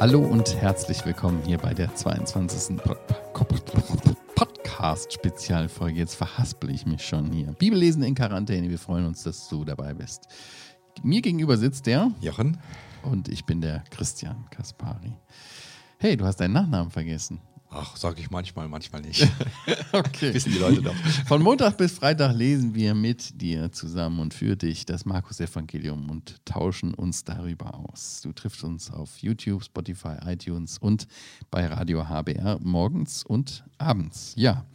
Hallo und herzlich willkommen hier bei der 22. Podcast-Spezialfolge. Jetzt verhaspel ich mich schon hier. Bibellesen in Quarantäne. Wir freuen uns, dass du dabei bist. Mir gegenüber sitzt der Jochen. und ich bin der Christian Kaspari. Hey, du hast deinen Nachnamen vergessen. Ach, sage ich manchmal, manchmal nicht. Okay. Wissen die Leute doch. Von Montag bis Freitag lesen wir mit dir zusammen und für dich das Markus-Evangelium und tauschen uns darüber aus. Du triffst uns auf YouTube, Spotify, iTunes und bei Radio HBR morgens und abends. Ja,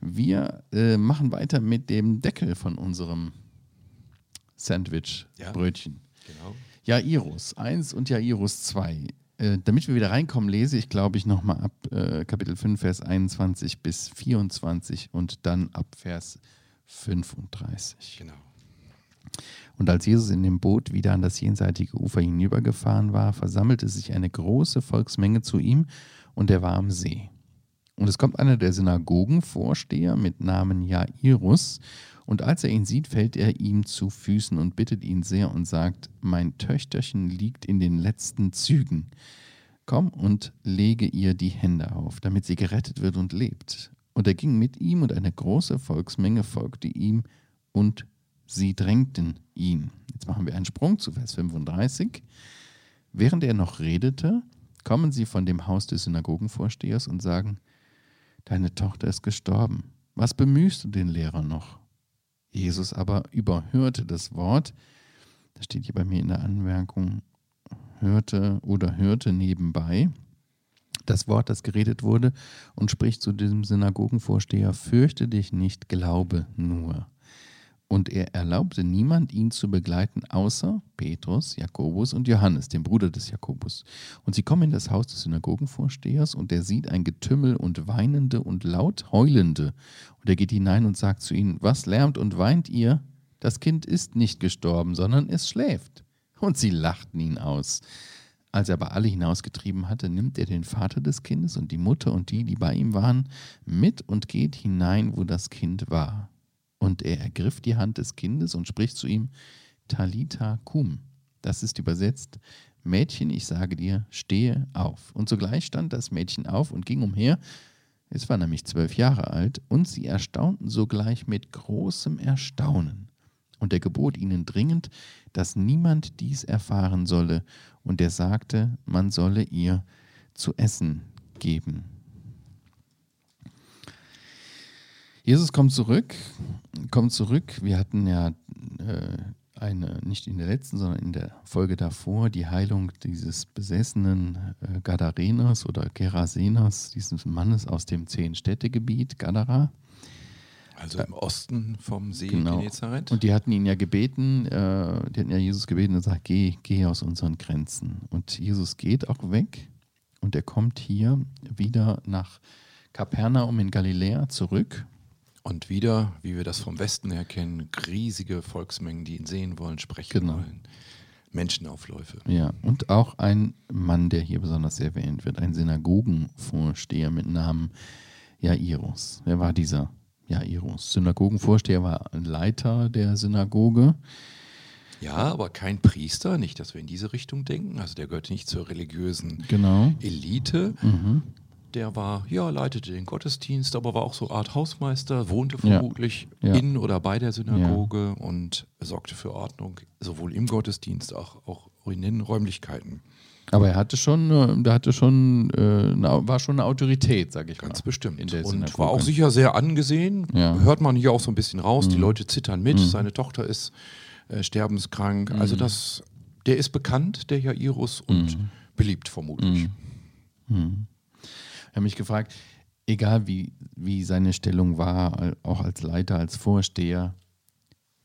wir äh, machen weiter mit dem Deckel von unserem Sandwich-Brötchen. Genau. Jairus 1 und Jairus 2. Äh, damit wir wieder reinkommen, lese ich, glaube ich, nochmal ab äh, Kapitel 5, Vers 21 bis 24 und dann ab Vers 35. Genau. Und als Jesus in dem Boot wieder an das jenseitige Ufer hinübergefahren war, versammelte sich eine große Volksmenge zu ihm und er war am See. Und es kommt einer der Synagogenvorsteher mit Namen Jairus, und als er ihn sieht, fällt er ihm zu Füßen und bittet ihn sehr und sagt, mein Töchterchen liegt in den letzten Zügen. Komm und lege ihr die Hände auf, damit sie gerettet wird und lebt. Und er ging mit ihm und eine große Volksmenge folgte ihm und sie drängten ihn. Jetzt machen wir einen Sprung zu Vers 35. Während er noch redete, kommen sie von dem Haus des Synagogenvorstehers und sagen, Deine Tochter ist gestorben. Was bemühst du den Lehrer noch? Jesus aber überhörte das Wort, das steht hier bei mir in der Anmerkung, hörte oder hörte nebenbei das Wort, das geredet wurde, und spricht zu diesem Synagogenvorsteher, fürchte dich nicht, glaube nur. Und er erlaubte niemand, ihn zu begleiten, außer Petrus, Jakobus und Johannes, dem Bruder des Jakobus. Und sie kommen in das Haus des Synagogenvorstehers, und er sieht ein Getümmel und Weinende und laut Heulende. Und er geht hinein und sagt zu ihnen, was lärmt und weint ihr? Das Kind ist nicht gestorben, sondern es schläft. Und sie lachten ihn aus. Als er aber alle hinausgetrieben hatte, nimmt er den Vater des Kindes und die Mutter und die, die bei ihm waren, mit und geht hinein, wo das Kind war. Und er ergriff die Hand des Kindes und spricht zu ihm, Talita cum. Das ist übersetzt, Mädchen, ich sage dir, stehe auf. Und sogleich stand das Mädchen auf und ging umher. Es war nämlich zwölf Jahre alt, und sie erstaunten sogleich mit großem Erstaunen. Und er gebot ihnen dringend, dass niemand dies erfahren solle, und er sagte, man solle ihr zu essen geben. Jesus kommt zurück, kommt zurück. Wir hatten ja äh, eine, nicht in der letzten, sondern in der Folge davor, die Heilung dieses besessenen äh, Gadareners oder Geraseners, dieses Mannes aus dem Zehn-Städte-Gebiet, Gadara. Also im Osten vom See Genau. Genezareth. Und die hatten ihn ja gebeten, äh, die hatten ja Jesus gebeten und sagt, geh, geh aus unseren Grenzen. Und Jesus geht auch weg und er kommt hier wieder nach Kapernaum in Galiläa zurück. Und wieder, wie wir das vom Westen her kennen, riesige Volksmengen, die ihn sehen wollen, sprechen Genau. wollen. Menschenaufläufe. Ja, und auch ein Mann, der hier besonders erwähnt wird, ein Synagogenvorsteher mit Namen Jairus. Wer war dieser Jairus? Synagogenvorsteher war ein Leiter der Synagoge. Ja, aber kein Priester, nicht, dass wir in diese Richtung denken. Also der gehört nicht zur religiösen Genau. Elite. Mhm. Der war, ja, leitete den Gottesdienst, aber war auch so Art Hausmeister, wohnte Ja. vermutlich Ja. in oder bei der Synagoge und sorgte für Ordnung, sowohl im Gottesdienst, auch, auch in den Räumlichkeiten. Aber er hatte schon, äh, der hatte schon, äh, war schon eine Autorität, sag ich Ganz mal. bestimmt. In der und war auch sicher sehr angesehen. Ja. Hört man hier auch so ein bisschen raus. Die Mhm. Leute zittern mit. Mhm. Seine Tochter ist äh, sterbenskrank. Also Mhm. das, der ist bekannt, der Jairus, und Mhm. beliebt vermutlich. Mhm. Ich habe mich gefragt, egal wie, wie seine Stellung war, auch als Leiter, als Vorsteher,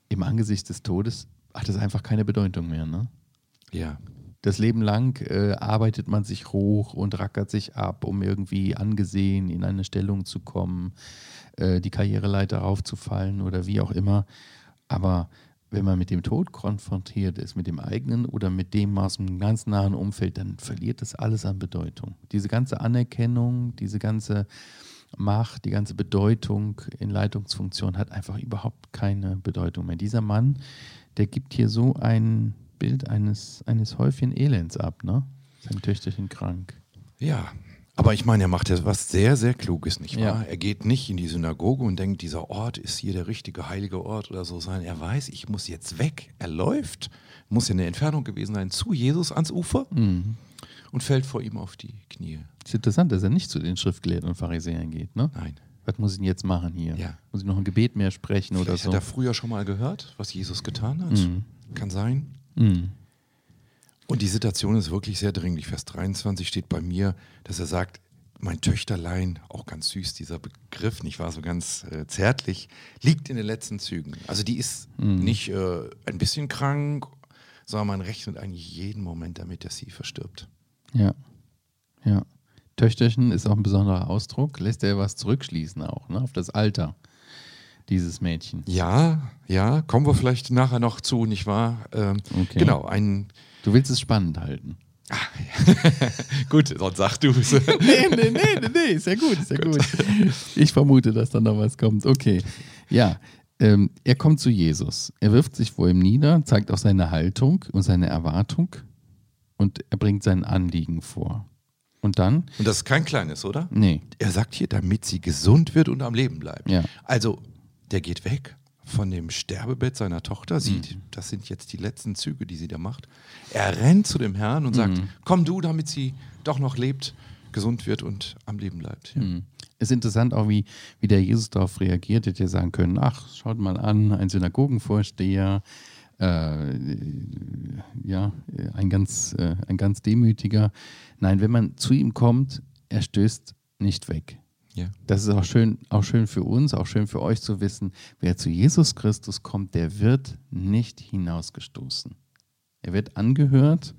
im Angesicht des Todes hat es einfach keine Bedeutung mehr. Ne? Ja. Das Leben lang äh, arbeitet man sich hoch und rackert sich ab, um irgendwie angesehen in eine Stellung zu kommen, äh, die Karriereleiter raufzufallen oder wie auch immer. Aber wenn man mit dem Tod konfrontiert ist, mit dem eigenen oder mit dem aus dem ganz nahen Umfeld, dann verliert das alles an Bedeutung. Diese ganze Anerkennung, diese ganze Macht, die ganze Bedeutung in Leitungsfunktion hat einfach überhaupt keine Bedeutung mehr. Dieser Mann, der gibt hier so ein Bild eines, eines Häufchen Elends ab, ne? Sein Töchterchen krank. Ja, aber ich meine, er macht ja was sehr, sehr Kluges, nicht wahr? Ja. Er geht nicht in die Synagoge und denkt, dieser Ort ist hier der richtige heilige Ort oder so sein. Er weiß, ich muss jetzt weg. Er läuft, muss ja eine Entfernung gewesen sein, zu Jesus ans Ufer Mhm. und fällt vor ihm auf die Knie. Ist interessant, dass er nicht zu den Schriftgelehrten und Pharisäern geht, ne? Nein. Was muss ich denn jetzt machen hier? Ja. Muss ich noch ein Gebet mehr sprechen oder Vielleicht so? hat er früher schon mal gehört, was Jesus getan hat. Mhm. Kann sein. Mhm. Und die Situation ist wirklich sehr dringlich. Vers 23 steht bei mir, dass er sagt, mein Töchterlein, auch ganz süß dieser Begriff, nicht wahr, so ganz äh, zärtlich, liegt in den letzten Zügen. Also die ist nicht äh, ein bisschen krank, sondern man rechnet eigentlich jeden Moment damit, dass sie verstirbt. Ja. Ja. Töchterchen ist auch ein besonderer Ausdruck. Lässt er was zurückschließen auch, ne? Auf das Alter dieses Mädchen. Ja, ja, kommen wir vielleicht nachher noch zu, nicht wahr? Ähm, Okay. Genau, ein. Du willst es spannend halten. Gut, sonst sag du es. nee, nee, nee, nee, nee, ist ja gut, ist ja gut. Ich vermute, dass da noch was kommt. Okay. Ja, ähm, er kommt zu Jesus. Er wirft sich vor ihm nieder, zeigt auch seine Haltung und seine Erwartung und er bringt sein Anliegen vor. Und dann, Und das ist kein kleines, oder? nee, Er sagt hier, damit sie gesund wird und am Leben bleibt. Ja. Also, der geht weg von dem Sterbebett seiner Tochter, sieht, Mhm. das sind jetzt die letzten Züge, die sie da macht. Er rennt zu dem Herrn und sagt, Mhm. komm du, damit sie doch noch lebt, gesund wird und am Leben bleibt. Ja. Mhm. Ist interessant auch, wie, wie der Jesus darauf reagiert. Hätte ja sagen können, ach, schaut mal an, ein Synagogenvorsteher, äh, ja, ein ganz, äh, ein ganz demütiger. Nein, wenn man zu ihm kommt, er stößt nicht weg. Ja. Das ist auch schön, auch schön für uns, auch schön für euch zu wissen, wer zu Jesus Christus kommt, der wird nicht hinausgestoßen. Er wird angehört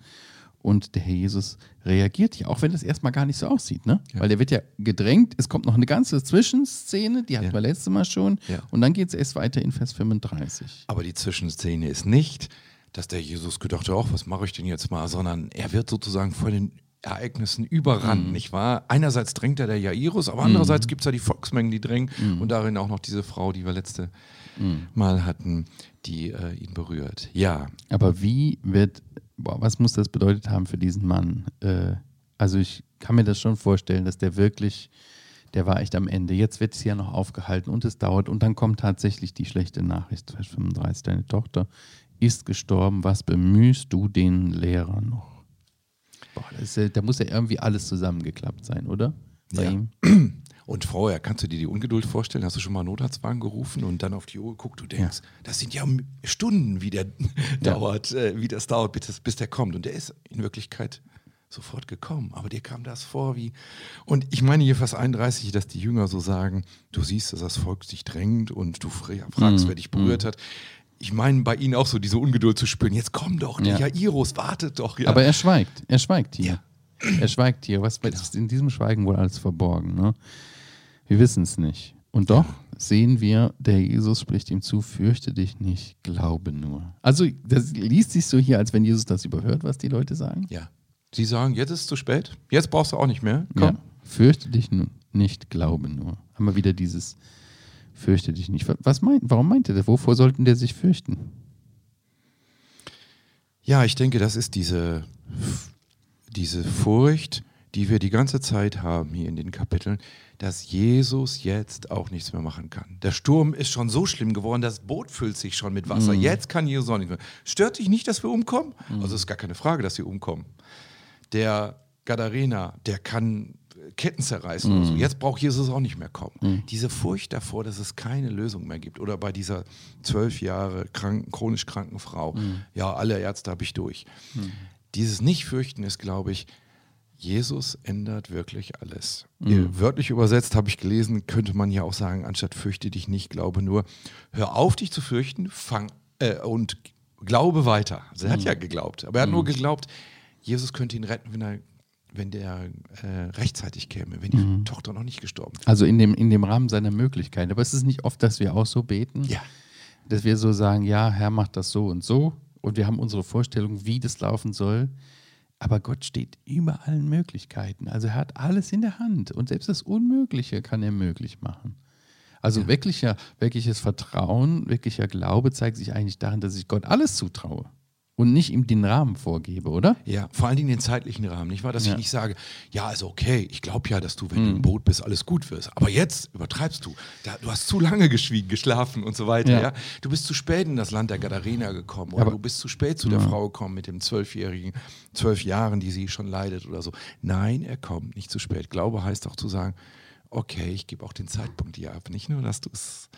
und der Herr Jesus reagiert ja, auch wenn das erstmal gar nicht so aussieht, ne? Ja. Weil er wird ja gedrängt, es kommt noch eine ganze Zwischenszene, die hatten Ja. wir letztes Mal schon, Ja. und dann geht es erst weiter in Vers 35. Aber die Zwischenszene ist nicht, dass der Jesus gedacht hat, ach, was mache ich denn jetzt mal, sondern er wird sozusagen von den Ereignissen überrannt, Mhm. nicht wahr? Einerseits drängt er der Jairus, aber andererseits gibt es ja die Volksmengen, die drängen Mhm. und darin auch noch diese Frau, die wir letzte Mal hatten, die äh, ihn berührt. Ja, Aber wie wird, boah, was muss das bedeutet haben für diesen Mann? Äh, also ich kann mir das schon vorstellen, dass der wirklich, der war echt am Ende. Jetzt wird es ja noch aufgehalten und es dauert und dann kommt tatsächlich die schlechte Nachricht, Vers 35, deine Tochter ist gestorben, was bemühst du den Lehrer noch? Boah, das ja- da muss ja irgendwie alles zusammengeklappt sein, oder? Bei Ja. ihm? Und vorher, kannst du dir die Ungeduld vorstellen? Hast du schon mal einen Notarztwagen gerufen und dann auf die Uhr geguckt? Du denkst, das sind ja Stunden, wie der dauert, äh, wie das dauert, bis, bis der kommt. Und der ist in Wirklichkeit sofort gekommen. Aber dir kam das vor wie. Und ich meine hier Vers 31, dass die Jünger so sagen: Du siehst, dass das Volk sich drängt und du fra- fragst, Mhm. wer dich berührt hat. Ich meine, bei ihnen auch so diese Ungeduld zu spüren. Jetzt komm doch, der Ja. Jairus, wartet doch. Ja. Aber er schweigt. Er schweigt hier. Ja. Er schweigt hier. Was ist in diesem Schweigen wohl alles verborgen? Ne? Wir wissen es nicht. Und doch sehen wir, der Jesus spricht ihm zu, fürchte dich nicht, glaube nur. Also das liest sich so hier, als wenn Jesus das überhört, was die Leute sagen. ja. Sie sagen, jetzt ist es zu spät. Jetzt brauchst du auch nicht mehr. Ja. Komm. Fürchte dich nicht, glaube nur. Haben wir wieder dieses fürchte dich nicht. Was meint, warum meint er das? Wovor sollten der sich fürchten? Ja, ich denke, das ist diese, diese Furcht, die wir die ganze Zeit haben hier in den Kapiteln, dass Jesus jetzt auch nichts mehr machen kann. Der Sturm ist schon so schlimm geworden, das Boot füllt sich schon mit Wasser. Jetzt kann Jesus auch nicht mehr. Stört dich nicht, dass wir umkommen? Also es ist gar keine Frage, dass wir umkommen. Der Gadarena, der kann Ketten zerreißen oder so. Jetzt braucht Jesus auch nicht mehr kommen. Diese Furcht davor, dass es keine Lösung mehr gibt. Oder bei dieser zwölf Jahre kranken, chronisch kranken Frau. Ja, alle Ärzte habe ich durch. Dieses Nicht-Fürchten ist, glaube ich, Jesus ändert wirklich alles. Äh, Wörtlich übersetzt habe ich gelesen, könnte man ja auch sagen, anstatt fürchte dich nicht, glaube nur, hör auf, dich zu fürchten, fang äh, und glaube weiter. Also er hat ja geglaubt, aber er hat nur geglaubt, Jesus könnte ihn retten, wenn er wenn der äh, rechtzeitig käme, wenn die Tochter noch nicht gestorben wäre. Also in dem, in dem Rahmen seiner Möglichkeiten. Aber es ist nicht oft, dass wir auch so beten. Ja. dass wir so sagen, ja, Herr macht das so und so und wir haben unsere Vorstellung, wie das laufen soll. Aber Gott steht über allen Möglichkeiten. Also er hat alles in der Hand und selbst das Unmögliche kann er möglich machen. Also wirklicher, wirkliches Vertrauen, wirklicher Glaube zeigt sich eigentlich darin, dass ich Gott alles zutraue. Und nicht ihm den Rahmen vorgebe, oder? Ja, vor allen Dingen den zeitlichen Rahmen, nicht wahr? Dass Ja. ich nicht sage, ja, also okay, ich glaube ja, dass du, wenn du im Boot bist, alles gut wirst. Aber jetzt übertreibst du. Da, du hast zu lange geschwiegen, geschlafen und so weiter. Ja. Ja. Du bist zu spät in das Land der Gadarena gekommen oder Aber- du bist zu spät zu der Frau gekommen mit dem zwölfjährigen, zwölf Jahren, die sie schon leidet oder so. Nein, er kommt nicht zu spät. Glaube heißt auch zu sagen, okay, ich gebe auch den Zeitpunkt dir ab. Nicht nur, dass du es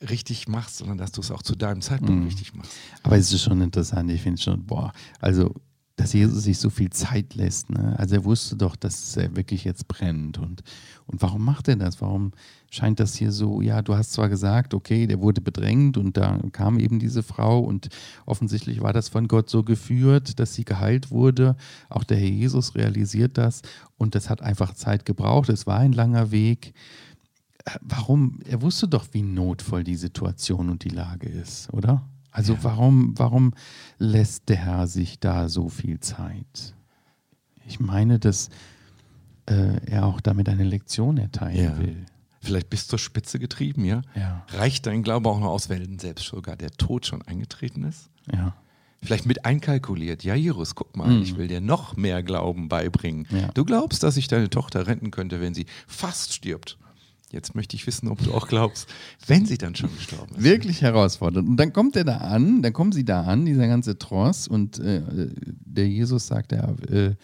richtig machst, sondern dass du es auch zu deinem Zeitpunkt richtig machst. Aber es ist schon interessant, ich finde schon, boah, also, dass Jesus sich so viel Zeit lässt. Ne? Also er wusste doch, dass er wirklich jetzt brennt. Und, und warum macht er das? Warum scheint das hier so, ja, du hast zwar gesagt, okay, der wurde bedrängt und da kam eben diese Frau und offensichtlich war das von Gott so geführt, dass sie geheilt wurde. Auch der Herr Jesus realisiert das und das hat einfach Zeit gebraucht. Es war ein langer Weg. Warum? Er wusste doch, wie notvoll die Situation und die Lage ist, oder? Also warum, warum lässt der Herr sich da so viel Zeit? Ich meine, dass äh, er auch damit eine Lektion erteilen Ja. will. Vielleicht bis zur Spitze getrieben, ja? Ja, Reicht dein Glaube auch noch aus, wenn selbst sogar der Tod schon eingetreten ist? ja, Vielleicht mit einkalkuliert. Ja, Jirus, guck mal, ich will dir noch mehr Glauben beibringen. Mhm. Ja. Du glaubst, dass ich deine Tochter retten könnte, wenn sie fast stirbt. Jetzt möchte ich wissen, ob du auch glaubst, wenn sie dann schon gestorben ist. wirklich herausfordernd. Und dann kommt er da an, dann kommen sie da an, dieser ganze Tross, und äh, der Jesus sagt ja, äh,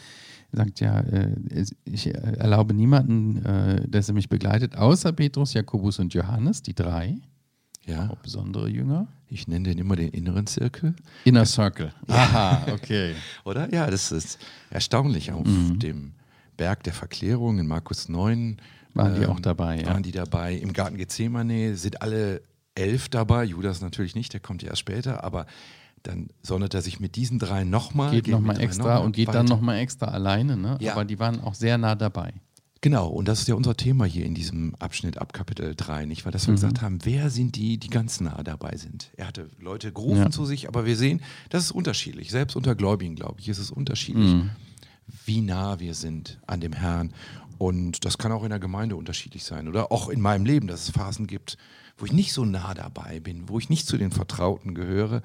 sagt ja, äh, ich erlaube niemanden, äh, dass er mich begleitet, außer Petrus, Jakobus und Johannes, die drei, Ja, auch besondere Jünger. ich nenne den immer den inneren Zirkel, Inner Circle. Aha, okay. oder? Ja, das ist erstaunlich. Auf Mhm. dem Berg der Verklärung in Markus 9 Waren die ähm, auch dabei, ja. Waren die dabei. Im Garten Gethsemane sind alle elf dabei. Judas natürlich nicht, der kommt ja erst später, aber dann sondert er sich mit diesen drei nochmal. Geht nochmal extra und geht dann nochmal extra alleine, ne? Ja. Aber die waren auch sehr nah dabei. Genau, und das ist ja unser Thema hier in diesem Abschnitt ab Kapitel 3, nicht? Weil dass wir Mhm. gesagt haben, wer sind die, die ganz nah dabei sind? Er hatte Leute gerufen Ja. zu sich, aber wir sehen, das ist unterschiedlich. Selbst unter Gläubigen, glaube ich, ist es unterschiedlich, Mhm. wie nah wir sind an dem Herrn. Und das kann auch in der Gemeinde unterschiedlich sein oder auch in meinem Leben, dass es Phasen gibt, wo ich nicht so nah dabei bin, wo ich nicht zu den Vertrauten gehöre.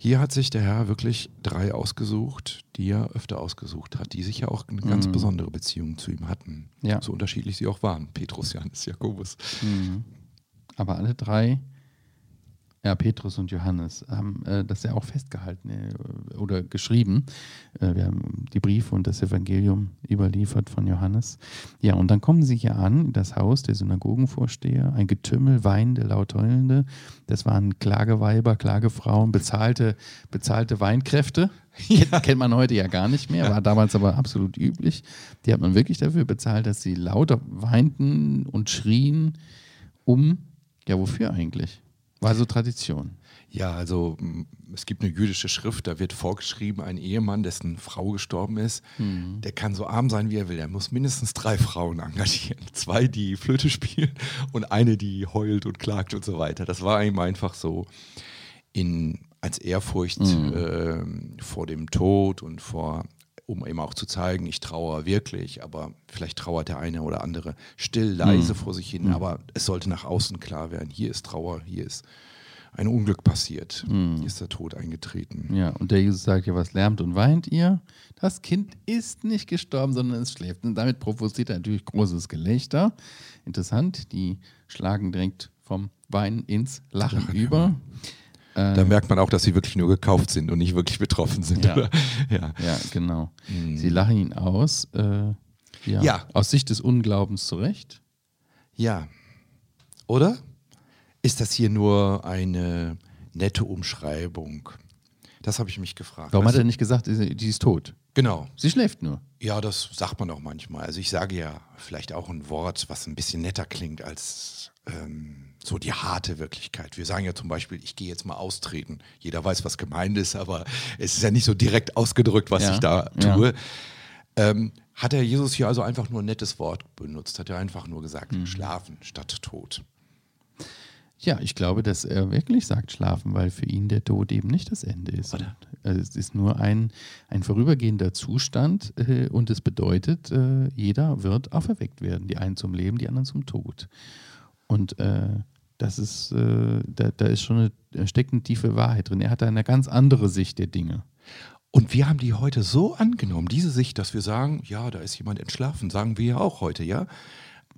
Hier hat sich der Herr wirklich drei ausgesucht, die er öfter ausgesucht hat, die sich ja auch eine ganz besondere Beziehung zu ihm hatten. Mhm. Ja. So unterschiedlich sie auch waren. Petrus, Johannes, Jakobus. Aber alle drei, ja, Petrus und Johannes, haben äh, das ja auch festgehalten äh, oder geschrieben. Äh, wir haben die Briefe und das Evangelium überliefert von Johannes. Ja, und dann kommen sie hier an, in das Haus der Synagogenvorsteher, ein Getümmel, weinende, laut heulende. Das waren Klageweiber, Klagefrauen, bezahlte, bezahlte Weinkräfte. Kennt, kennt man heute ja gar nicht mehr, war damals aber absolut üblich. Die hat man wirklich dafür bezahlt, dass sie lauter weinten und schrien um, ja, wofür eigentlich? War so Tradition. Ja, also m, es gibt eine jüdische Schrift, da wird vorgeschrieben, ein Ehemann, dessen Frau gestorben ist, Mhm. der kann so arm sein, wie er will. Er muss mindestens drei Frauen engagieren. Zwei, die Flöte spielen und eine, die heult und klagt und so weiter. Das war ihm einfach so in, als Ehrfurcht Mhm. ähm, vor dem Tod und vor, um eben auch zu zeigen, ich trauere wirklich, aber vielleicht trauert der eine oder andere still, leise vor sich hin, aber es sollte nach außen klar werden, hier ist Trauer, hier ist ein Unglück passiert, hier ist der Tod eingetreten. Ja, und der Jesus sagt ja, was lärmt und weint ihr? Das Kind ist nicht gestorben, sondern es schläft. Und damit provoziert er natürlich großes Gelächter. Interessant, die schlagen direkt vom Weinen ins Lachen über. Da merkt man auch, dass sie wirklich nur gekauft sind und nicht wirklich betroffen sind. Ja. Ja. Ja, genau. Sie lachen ihn aus. Äh, ja, Ja. Aus Sicht des Unglaubens zurecht. ja. Oder? Ist das hier nur eine nette Umschreibung? Das habe ich mich gefragt. Warum Weißt hat er nicht gesagt, sie die ist tot? Genau. Sie schläft nur. Ja, das sagt man auch manchmal. Also ich sage ja vielleicht auch ein Wort, was ein bisschen netter klingt als ähm, so die harte Wirklichkeit. Wir sagen ja zum Beispiel, ich gehe jetzt mal austreten. Jeder weiß, was gemeint ist, aber es ist ja nicht so direkt ausgedrückt, was Ja, ich da ja. tue. Ähm, hat der Jesus hier also einfach nur ein nettes Wort benutzt? Hat er einfach nur gesagt, Mhm. schlafen statt Tod? Ja, ich glaube, dass er wirklich sagt schlafen, weil für ihn der Tod eben nicht das Ende ist. Äh, es ist nur ein, ein vorübergehender Zustand äh, und es bedeutet, äh, jeder wird auferweckt werden. Die einen zum Leben, die anderen zum Tod. Und äh, das ist, äh, da, da ist schon eine steckt eine tiefe Wahrheit drin. Er hat eine ganz andere Sicht der Dinge. Und wir haben die heute so angenommen, diese Sicht, dass wir sagen, ja, da ist jemand entschlafen, sagen wir ja auch heute, ja.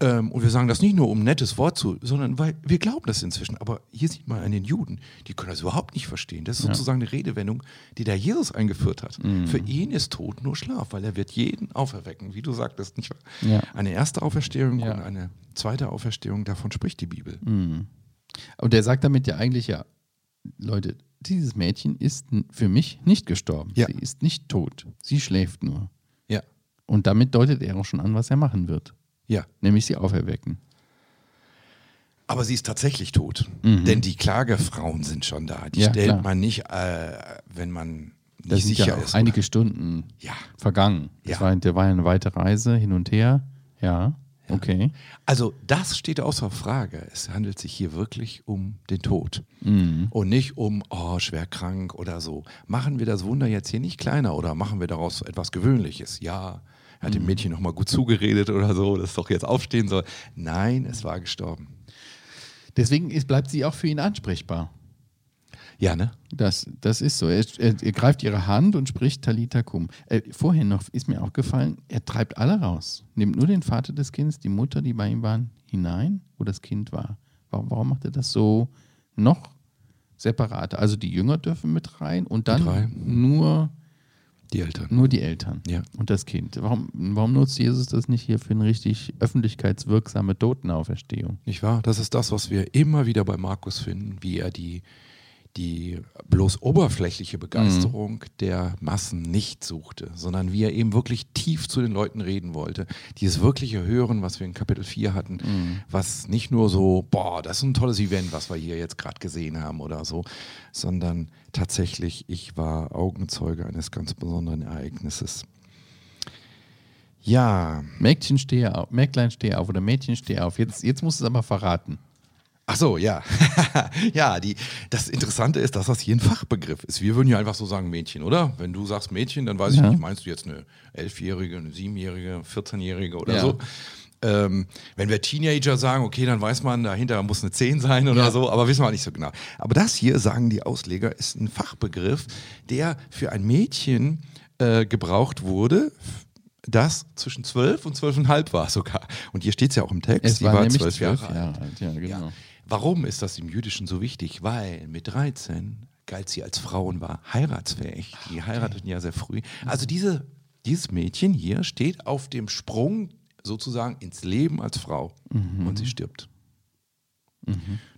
Ähm, und wir sagen das nicht nur, um ein nettes Wort zu, sondern weil wir glauben das inzwischen. Aber hier sieht man an den Juden, die können das überhaupt nicht verstehen. Das ist Ja. sozusagen eine Redewendung, die der Jesus eingeführt hat. Für ihn ist Tod nur Schlaf, weil er wird jeden auferwecken, wie du sagtest, nicht wahr? Ja. Eine erste Auferstehung Ja. und eine zweite Auferstehung, davon spricht die Bibel. Und der sagt damit ja eigentlich, ja, Leute, dieses Mädchen ist für mich nicht gestorben. Sie ist nicht tot. Sie schläft nur. Ja. Und damit deutet er auch schon an, was er machen wird. Ja. Nämlich sie auferwecken. Aber sie ist tatsächlich tot. Denn die Klagefrauen sind schon da. Die Mhm. Ja, stellt klar. man nicht, äh, wenn man Da nicht sind sicher ja auch ist. einige Stunden Ja. vergangen. Das Ja. war, der war ja eine weite Reise hin und her. Ja, okay. Also das steht außer Frage. Es handelt sich hier wirklich um den Tod Mhm. und nicht um, oh, schwer krank oder so. Machen wir das Wunder jetzt hier nicht kleiner oder machen wir daraus etwas Gewöhnliches? Ja, er Mhm. hat dem Mädchen nochmal gut zugeredet oder so, dass es doch jetzt aufstehen soll. Nein, es war gestorben. Deswegen ist, bleibt sie auch für ihn ansprechbar. Ja, ne? Das, das ist so. Er, er, er greift ihre Hand und spricht Talita kum. Äh, vorhin noch ist mir auch gefallen, er treibt alle raus. Nimmt nur den Vater des Kindes, die Mutter, die bei ihm waren, hinein, wo das Kind war. Warum, warum macht er das so noch separat? Also die Jünger dürfen mit rein und dann nur, Die Eltern. nur die Eltern Ja. und das Kind. Warum, warum nutzt Jesus das nicht hier für eine richtig öffentlichkeitswirksame Totenauferstehung? Nicht wahr? Das ist das, was wir immer wieder bei Markus finden, wie er die, die bloß oberflächliche Begeisterung der Massen nicht suchte, sondern wie er eben wirklich tief zu den Leuten reden wollte. Dieses wirkliche Hören, was wir in Kapitel 4 hatten, was nicht nur so, boah, das ist ein tolles Event, was wir hier jetzt gerade gesehen haben oder so, sondern tatsächlich, ich war Augenzeuge eines ganz besonderen Ereignisses. Ja, Mädchen stehe auf, Mägdlein stehe auf oder Mädchen stehe auf. Jetzt, jetzt musst du es aber verraten. Ach so, ja. ja, die, das Interessante ist, dass das hier ein Fachbegriff ist. Wir würden ja einfach so sagen Mädchen, oder? Wenn du sagst Mädchen, dann weiß Ja. ich nicht, meinst du jetzt eine Elfjährige, eine Siebenjährige, 14-Jährige oder Ja. so? Ähm, wenn wir Teenager sagen, okay, dann weiß man, dahinter muss eine 10 sein oder Ja. so, aber wissen wir nicht so genau. Aber das hier, sagen die Ausleger, ist ein Fachbegriff, der für ein Mädchen äh, gebraucht wurde, das zwischen zwölf und zwölfeinhalb war sogar. Und hier steht es ja auch im Text, Es die war war nämlich zwölf Jahre, zwölf alt. Jahre alt. Ja, genau. Ja. Warum ist das im Jüdischen so wichtig? Weil mit 13 galt sie als Frau und war heiratsfähig. Die heirateten ja sehr früh. Also diese, dieses Mädchen hier steht auf dem Sprung sozusagen ins Leben als Frau und sie stirbt.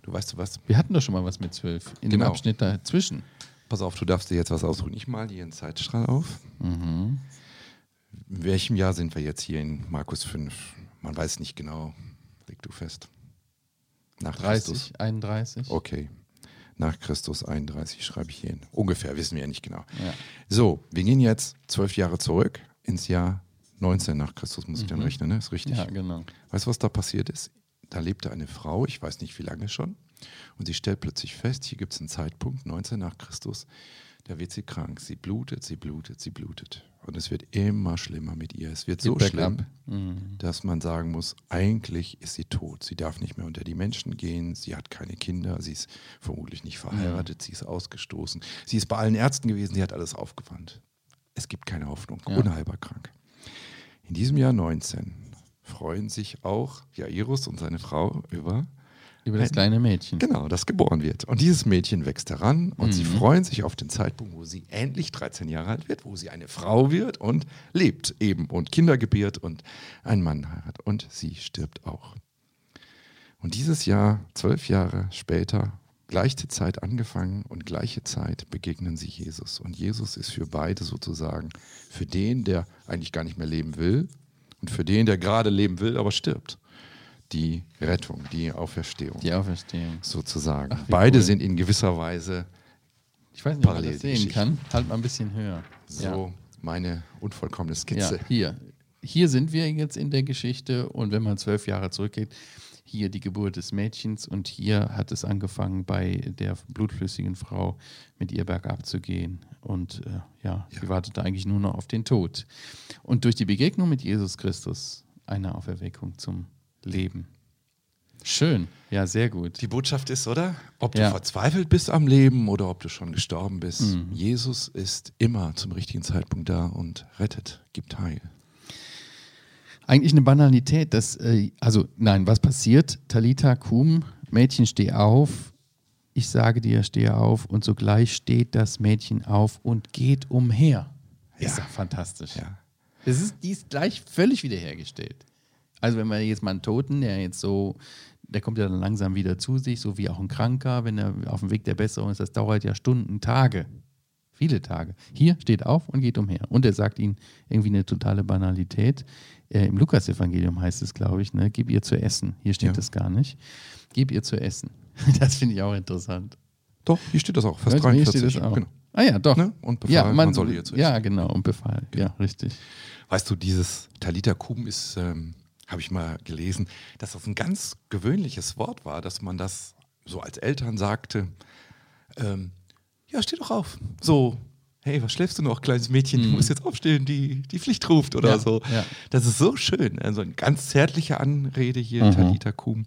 Du weißt du was? Wir hatten doch schon mal was mit zwölf. In dem Genau. Abschnitt dazwischen. Pass auf, du darfst dir jetzt was ausdrücken. Ich mal hier einen Zeitstrahl auf. In welchem Jahr sind wir jetzt hier in Markus 5? Man weiß nicht genau. Leg du fest. Nach Christus. 30, 31. Okay. Nach Christus 31 schreibe ich hier hin. Ungefähr, wissen wir ja nicht genau. Ja. So, wir gehen jetzt zwölf Jahre zurück ins Jahr 19 nach Christus, muss ich dann rechnen, ne? Ist richtig. Ja, genau. Weißt du, was da passiert ist? Da lebte eine Frau, ich weiß nicht wie lange schon, und sie stellt plötzlich fest, hier gibt es einen Zeitpunkt, 19 nach Christus, da wird sie krank. Sie blutet, sie blutet, sie blutet. Und es wird immer schlimmer mit ihr. Es wird so Geht schlimm. Mhm. dass man sagen muss, eigentlich ist sie tot. Sie darf nicht mehr unter die Menschen gehen, sie hat keine Kinder, sie ist vermutlich nicht verheiratet, sie ist ausgestoßen. Sie ist bei allen Ärzten gewesen, sie hat alles aufgewandt. Es gibt keine Hoffnung, Ja. unheilbar krank. In diesem Jahr 19 freuen sich auch Jairus und seine Frau über Über das Ein- kleine Mädchen. Genau, das geboren wird. Und dieses Mädchen wächst heran und Mhm. sie freuen sich auf den Zeitpunkt, wo sie endlich 13 Jahre alt wird, wo sie eine Frau wird und lebt eben und Kinder gebiert und einen Mann hat. Und sie stirbt auch. Und dieses Jahr, zwölf Jahre später, gleiche Zeit angefangen und gleiche Zeit begegnen sie Jesus. Und Jesus ist für beide sozusagen, für den, der eigentlich gar nicht mehr leben will und für den, der gerade leben will, aber stirbt. Die Rettung, die Auferstehung Die Auferstehung. sozusagen. Ach, Beide cool. sind in gewisser Weise Ich weiß nicht, ob man das sehen Geschichte. kann. Halt mal ein bisschen höher. so meine unvollkommene Ja. Skizze. ja, hier. Hier sind wir jetzt in der Geschichte und wenn man zwölf Jahre zurückgeht, hier die Geburt des Mädchens und hier hat es angefangen bei der blutflüssigen Frau mit ihr bergab zu gehen und äh, ja, sie wartete eigentlich nur noch auf den Tod. Und durch die Begegnung mit Jesus Christus eine Auferweckung zum Leben. Schön. Ja, sehr gut. Die Botschaft ist, oder? Ob du Ja. verzweifelt bist am Leben oder ob du schon gestorben bist, Jesus ist immer zum richtigen Zeitpunkt da und rettet, gibt Heil. Eigentlich eine Banalität, dass, äh, also nein, was passiert? Talita Kum, Mädchen, steh auf. Ich sage dir, steh auf. Und sogleich steht das Mädchen auf und geht umher. Ist Ja. doch fantastisch. Ja. Es ist, die ist gleich völlig wiederhergestellt. Also wenn wir jetzt mal einen Toten, der jetzt so, der kommt ja dann langsam wieder zu sich, so wie auch ein Kranker, wenn er auf dem Weg der Besserung ist, das dauert ja Stunden, Tage, viele Tage. Hier steht auf und geht umher. Und er sagt ihnen irgendwie eine totale Banalität. Äh, Im Lukas-Evangelium heißt es, glaube ich, ne, gib ihr zu essen. Hier steht Ja. es gar nicht. Gib ihr zu essen. Das finde ich auch interessant. Doch, hier steht das auch, Weißt du, hier 43. steht es auch. Genau. Ah ja, doch. Ne? Und befahl, ja, man, soll ihr zu essen. Ja, genau, und befahl. Ja, richtig. Weißt du, dieses Talita Kum ist, ähm, habe ich mal gelesen, dass das ein ganz gewöhnliches Wort war, dass man das so als Eltern sagte, ähm, ja, steh doch auf. So, hey, was schläfst du noch, kleines Mädchen? Du musst jetzt aufstehen, die, die Pflicht ruft oder Ja, so. ja. Das ist so schön. Also eine ganz zärtliche Anrede hier, Mhm. Talita Kum.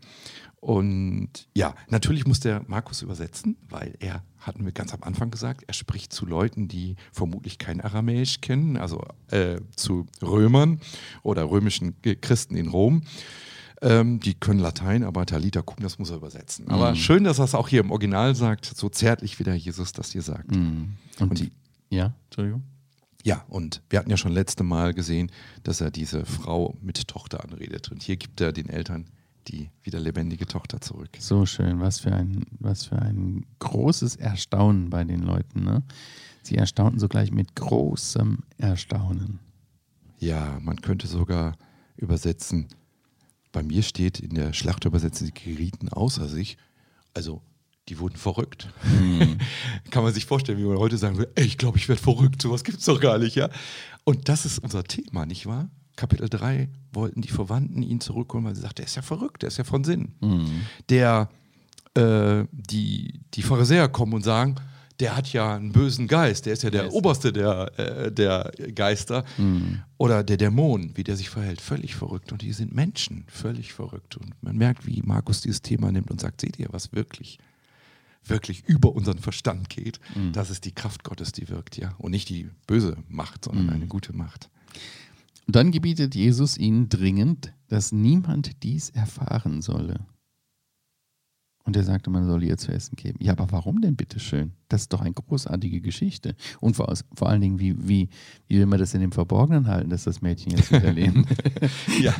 Und ja, natürlich muss der Markus übersetzen, weil er, hatten wir ganz am Anfang gesagt, er spricht zu Leuten, die vermutlich kein Aramäisch kennen, also äh, zu Römern oder römischen Christen in Rom. Ähm, die können Latein, aber Talita Kum, das muss er übersetzen. Aber Mhm. schön, dass er es auch hier im Original sagt, so zärtlich wie der Jesus das hier sagt. Mhm. Und, die, ja, Entschuldigung. Ja, und wir hatten ja schon letzte Mal gesehen, dass er diese Frau mit Tochter anredet. Und hier gibt er den Eltern die wieder lebendige Tochter zurück. So schön, was für ein, was für ein großes Erstaunen bei den Leuten. Ne? Sie erstaunten sogleich mit großem Erstaunen. Ja, man könnte sogar übersetzen, bei mir steht in der Schlachtübersetzung, sie gerieten außer sich. Also, die wurden verrückt. Kann man sich vorstellen, wie man heute sagen würde, ey, ich glaube, ich werde verrückt, sowas gibt es doch gar nicht, ja. Und das ist unser Thema, nicht wahr? Kapitel 3 wollten die Verwandten ihn zurückholen, weil sie sagten, der ist ja verrückt, der ist ja von Sinn. Der, äh, die, die Pharisäer kommen und sagen, der hat ja einen bösen Geist, der ist ja der Geist. oberste der, äh, der Geister. Oder der Dämon, wie der sich verhält, völlig verrückt. Und die sind Menschen, völlig verrückt. Und man merkt, wie Markus dieses Thema nimmt und sagt, seht ihr, was wirklich, wirklich über unseren Verstand geht. Das ist die Kraft Gottes, die wirkt, ja. Und nicht die böse Macht, sondern eine gute Macht. Und dann gebietet Jesus ihnen dringend, dass niemand dies erfahren solle. Und er sagte, man solle ihr zu essen geben. Ja, aber warum denn bitteschön? Das ist doch eine großartige Geschichte. Und vor, vor allen Dingen, wie, wie, wie will man das in dem Verborgenen halten, dass das Mädchen jetzt lebt? Ja,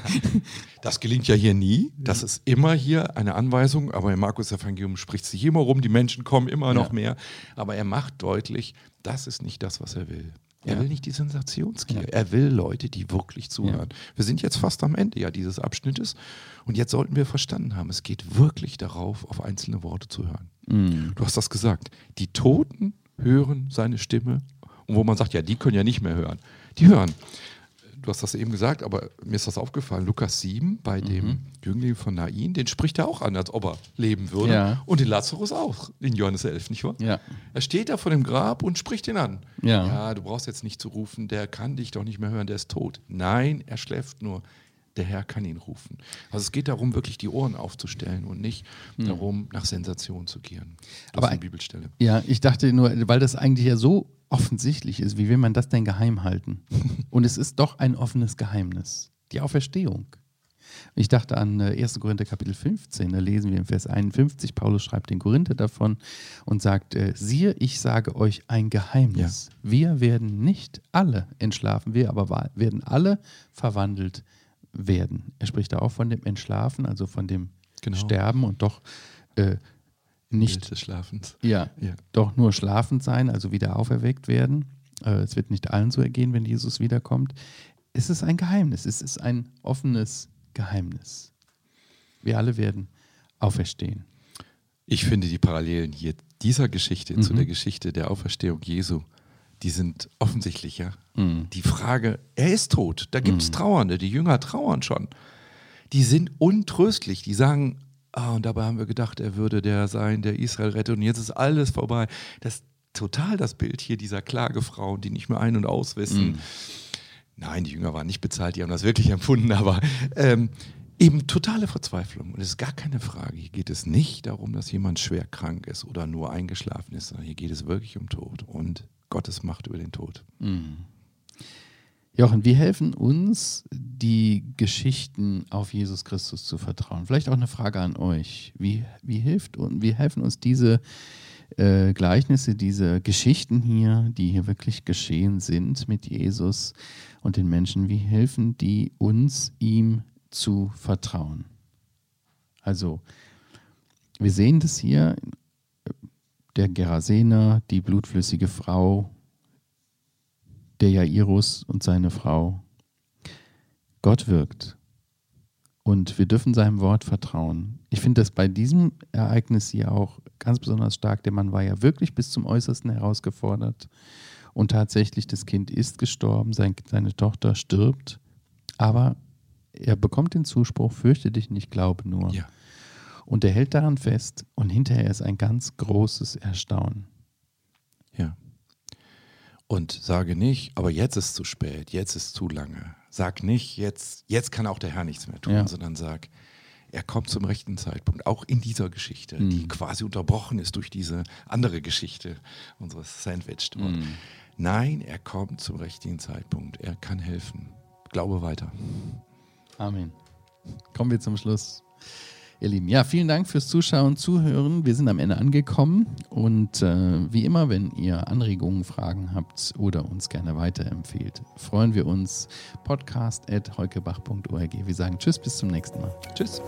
das gelingt ja hier nie. Das ist immer hier eine Anweisung, aber im Markus-Evangelium spricht sich immer rum, die Menschen kommen immer noch Ja. mehr. Aber er macht deutlich, das ist nicht das, was er will. Er Ja. will nicht die Sensationsgier. Ja. Er will Leute, die wirklich zuhören. Wir sind jetzt fast am Ende ja dieses Abschnittes und jetzt sollten wir verstanden haben, es geht wirklich darauf, auf einzelne Worte zu hören. Mm. Du hast das gesagt. Die Toten hören seine Stimme. Und wo man sagt, ja, die können ja nicht mehr hören. Die hören. Du hast das eben gesagt, aber mir ist das aufgefallen. Lukas 7 bei Mhm. dem Jüngling von Nain, den spricht er auch an, als ob er leben würde. Ja. Und den Lazarus auch in Johannes 11, nicht wahr? Ja. Er steht da vor dem Grab und spricht ihn an. Ja. ja, du brauchst jetzt nicht zu rufen, der kann dich doch nicht mehr hören, der ist tot. Nein, er schläft nur. Der Herr kann ihn rufen. Also es geht darum, wirklich die Ohren aufzustellen und nicht darum, nach Sensation zu gehen. Das Hm. Aber ist eine ein- Bibelstelle. Ja, ich dachte nur, weil das eigentlich ja so offensichtlich ist, wie will man das denn geheim halten? Und es ist doch ein offenes Geheimnis. Die Auferstehung. Ich dachte an äh, 1. Korinther Kapitel 15, da lesen wir im Vers 51, Paulus schreibt den Korinther davon und sagt, äh, siehe, ich sage euch ein Geheimnis. Wir werden nicht alle entschlafen, wir aber werden alle verwandelt werden. Er spricht da auch von dem Entschlafen, also von dem Genau. Sterben und doch äh, nicht des Schlafens. ja, Ja. doch nur schlafend sein, also wieder auferweckt werden. Äh, es wird nicht allen so ergehen, wenn Jesus wiederkommt. Es ist ein Geheimnis, es ist ein offenes Geheimnis. Wir alle werden auferstehen. Ich finde die Parallelen hier dieser Geschichte zu Mhm. der Geschichte der Auferstehung Jesu, die sind offensichtlicher. Mhm. Die Frage, er ist tot, da gibt es Trauernde, die Jünger trauern schon. Die sind untröstlich, die sagen, ah, und dabei haben wir gedacht, er würde der sein, der Israel rettet und jetzt ist alles vorbei. Das ist total das Bild hier dieser Klagefrauen, die nicht mehr ein- und auswissen. Nein, die Jünger waren nicht bezahlt, die haben das wirklich empfunden, aber ähm, Eben totale Verzweiflung. Und es ist gar keine Frage. Hier geht es nicht darum, dass jemand schwer krank ist oder nur eingeschlafen ist, sondern hier geht es wirklich um Tod und Gottes Macht über den Tod. Mhm. Jochen, wie helfen uns die Geschichten auf Jesus Christus zu vertrauen? Vielleicht auch eine Frage an euch. Wie, wie, hilft, wie helfen uns diese äh, Gleichnisse, diese Geschichten hier, die hier wirklich geschehen sind mit Jesus und den Menschen, wie helfen die uns, ihm zu vertrauen? Also, wir sehen das hier, der Gerasener, die blutflüssige Frau, der Jairus und seine Frau. Gott wirkt und wir dürfen seinem Wort vertrauen. Ich finde das bei diesem Ereignis hier auch ganz besonders stark. Der Mann war ja wirklich bis zum Äußersten herausgefordert und tatsächlich das Kind ist gestorben, seine Tochter stirbt, aber er bekommt den Zuspruch, fürchte dich nicht, glaube nur. Ja. Und er hält daran fest und hinterher ist ein ganz großes Erstaunen. Ja. Und sage nicht, aber jetzt ist zu spät, jetzt ist zu lange. Sag nicht, jetzt, jetzt kann auch der Herr nichts mehr tun, ja. sondern sag, er kommt zum rechten Zeitpunkt, auch in dieser Geschichte, mhm. die quasi unterbrochen ist durch diese andere Geschichte unseres Sandwich. Mhm. Nein, er kommt zum richtigen Zeitpunkt, er kann helfen. Glaube weiter. Amen. Kommen wir zum Schluss. Ihr Lieben, ja, vielen Dank fürs Zuschauen, Zuhören. Wir sind am Ende angekommen und äh, wie immer, wenn ihr Anregungen, Fragen habt oder uns gerne weiterempfehlt, freuen wir uns. Podcast at heukebach.org. Wir sagen Tschüss, bis zum nächsten Mal. Tschüss.